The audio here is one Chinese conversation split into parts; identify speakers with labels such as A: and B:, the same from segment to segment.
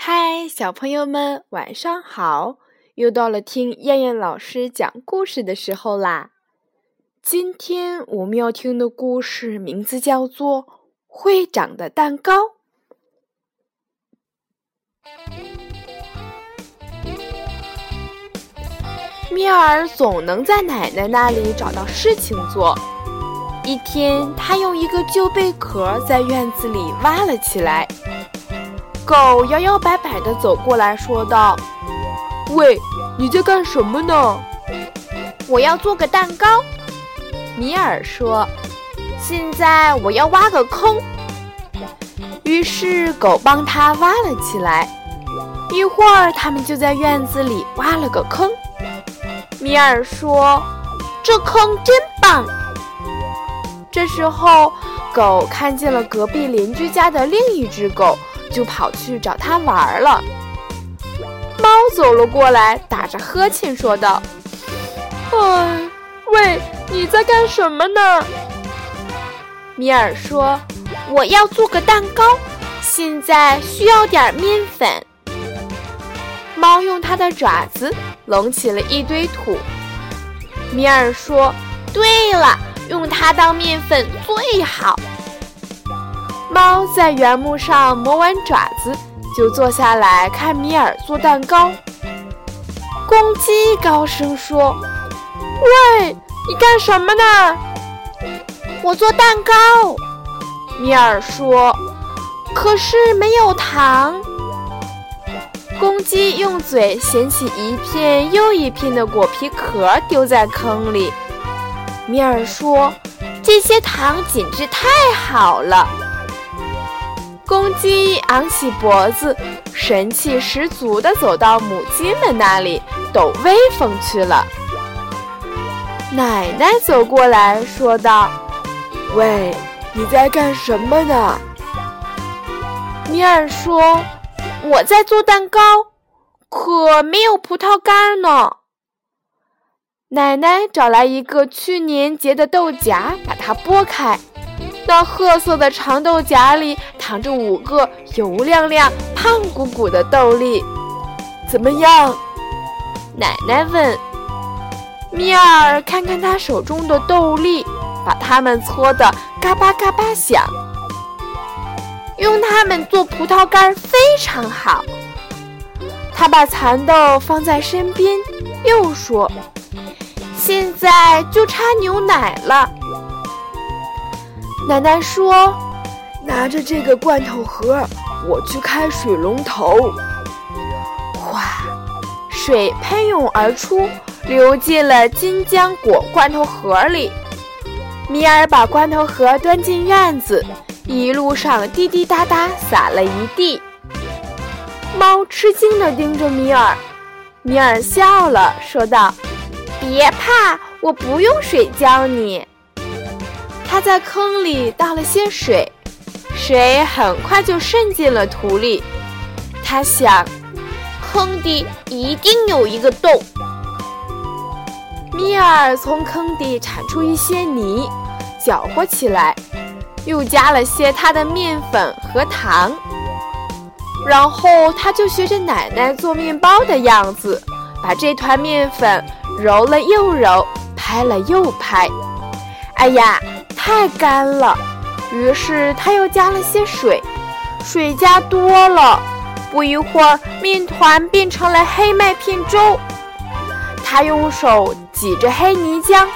A: 嗨，小朋友们，晚上好！又到了听燕燕老师讲故事的时候啦。今天我们要听的故事名字叫做《会长的蛋糕》。米尔总能在奶奶那里找到事情做。一天，他用一个旧贝壳在院子里挖了起来。狗摇摇摆摆地走过来说道：“
B: 喂，你在干什么呢？”“
C: 我要做个蛋糕。”
A: 米尔说。“现在我要挖个坑。”于是狗帮他挖了起来。一会儿，他们就在院子里挖了个坑。米尔说：“这坑真棒。”这时候，狗看见了隔壁邻居家的另一只狗。就跑去找他玩了。猫走了过来，打着呵欠说道：“
B: 哎，喂，你在干什么呢？”
C: 米尔说：“我要做个蛋糕，现在需要点面粉。”
A: 猫用它的爪子拢起了一堆土。米尔说：“对了，用它当面粉最好。”猫在原木上磨完爪子，就坐下来看米尔做蛋糕。公鸡高声说：“
B: 喂，你干什么呢？”“
C: 我做蛋糕。”
A: 米尔说，“可是没有糖。”公鸡用嘴衔起一片又一片的果皮壳，丢在坑里。米尔说：“这些糖简直太好了。”公鸡昂起脖子，神气十足地走到母鸡们那里抖威风去了。奶奶走过来说道：“
B: 喂，你在干什么呢？”
C: 米尔说：“我在做蛋糕，可没有葡萄干呢。”
A: 奶奶找来一个去年结的豆荚，把它剥开。那褐色的长豆荚里躺着五个油亮亮、胖鼓鼓的豆粒，
B: 怎么样？
A: 奶奶问。米尔看看他手中的豆粒，把它们搓得嘎巴嘎巴响。用它们做葡萄干非常好。他把蚕豆放在身边，又说：“现在就差牛奶了。”奶奶说：“
B: 拿着这个罐头盒，我去开水龙头。”
A: 哗，水喷涌而出，流进了金浆果罐头盒里。米尔把罐头盒端进院子，一路上滴滴答答洒了一地。猫吃惊地盯着米尔，米尔笑了，说道：“别怕，我不用水浇你。”他在坑里倒了些水，水很快就渗进了土里。他想，坑底一定有一个洞。米尔从坑底铲出一些泥，搅和起来，又加了些他的面粉和糖。然后他就学着奶奶做面包的样子，把这团面粉揉了又揉，拍了又拍。哎呀！太干了，于是他又加了些水，水加多了，不一会儿面团变成了黑麦片粥。他用手挤着黑泥浆，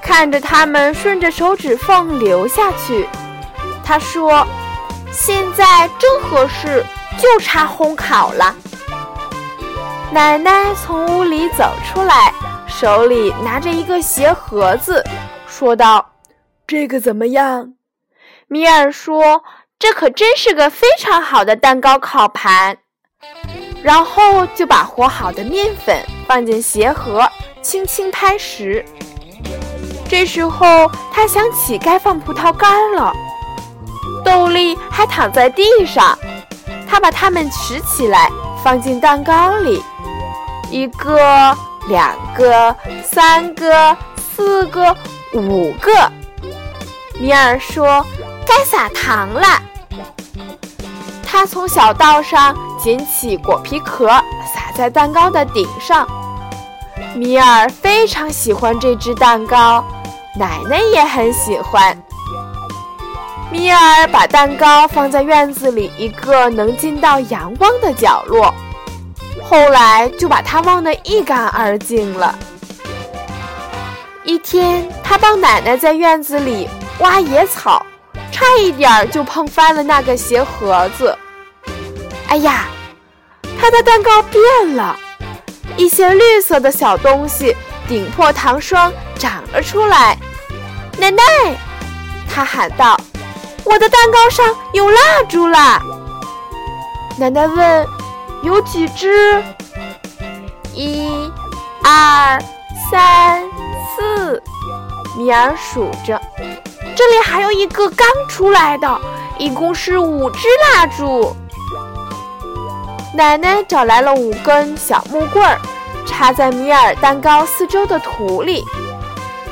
A: 看着它们顺着手指缝流下去。他说：“现在正合适，就差烘烤了。”奶奶从屋里走出来，手里拿着一个鞋盒子，说道。
B: 这个怎么样？
C: 米尔说：“这可真是个非常好的蛋糕烤盘。”然后就把和好的面粉放进鞋盒，轻轻拍实。这时候他想起该放葡萄干了，豆粒还躺在地上，他把它们拾起来放进蛋糕里，一个、两个、三个、四个、五个。米尔说：“该撒糖了。”
A: 他从小道上捡起果皮壳，撒在蛋糕的顶上。米尔非常喜欢这只蛋糕，奶奶也很喜欢。米尔把蛋糕放在院子里一个能进到阳光的角落，后来就把它忘得一干二净了。一天，他帮奶奶在院子里挖野草，差一点就碰翻了那个鞋盒子。哎呀，他的蛋糕变了，一些绿色的小东西顶破糖霜长了出来。奶奶，他喊道。我的蛋糕上有蜡烛啦！奶奶问：“有几只？”一、二、三、四，米尔数着。这里还有一个刚出来的，一共是五支蜡烛。奶奶找来了五根小木棍儿，插在米尔蛋糕四周的土里，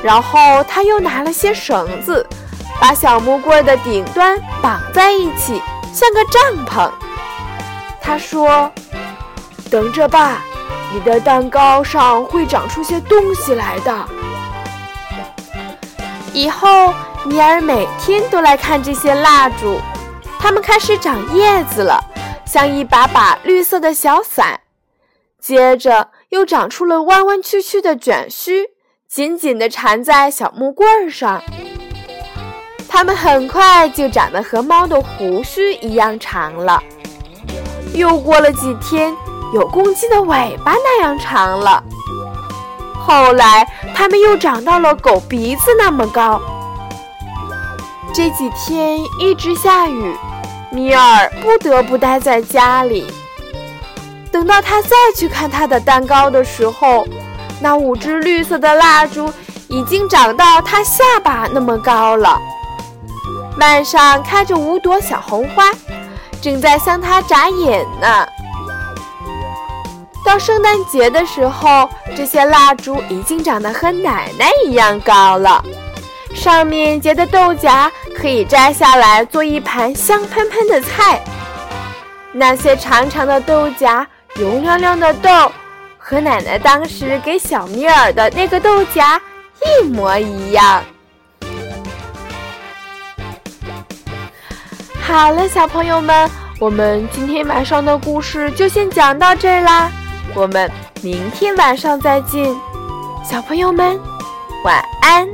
A: 然后她又拿了些绳子。把小木棍的顶端绑在一起，像个帐篷。她说：“
B: 等着吧，你的蛋糕上会长出些东西来的。”
A: 以后，米尔每天都来看这些蜡烛，它们开始长叶子了，像一把把绿色的小伞。接着，又长出了弯弯曲曲的卷须，紧紧地缠在小木棍上。它们很快就长得和猫的胡须一样长了。又过了几天，有公鸡的尾巴那样长了。后来，它们又长到了狗鼻子那么高。这几天一直下雨，米尔不得不待在家里。等到他再去看他的蛋糕的时候，那五只绿色的蜡烛已经长到他下巴那么高了。岸上开着五朵小红花，正在向他眨眼呢。到圣诞节的时候，这些蜡烛已经长得和奶奶一样高了，上面结的豆荚可以摘下来做一盘香喷喷的菜。那些长长的豆荚，油亮亮的豆，和奶奶当时给小米尔的那个豆荚一模一样。好了，小朋友们，我们今天晚上的故事就先讲到这儿啦。我们明天晚上再见，小朋友们，晚安。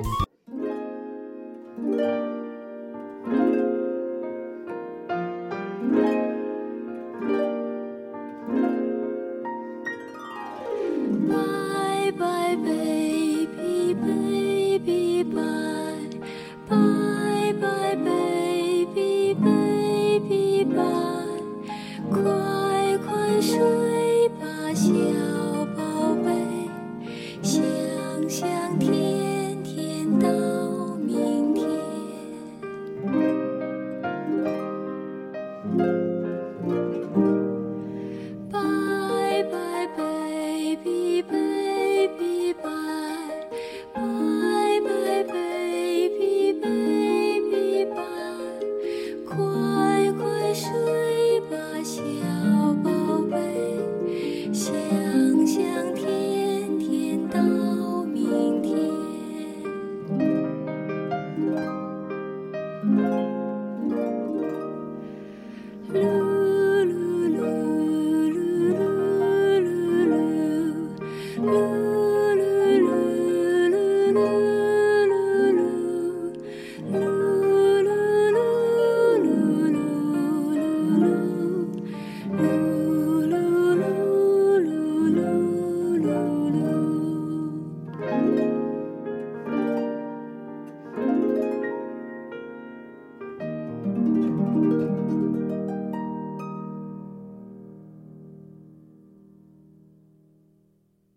A: blue.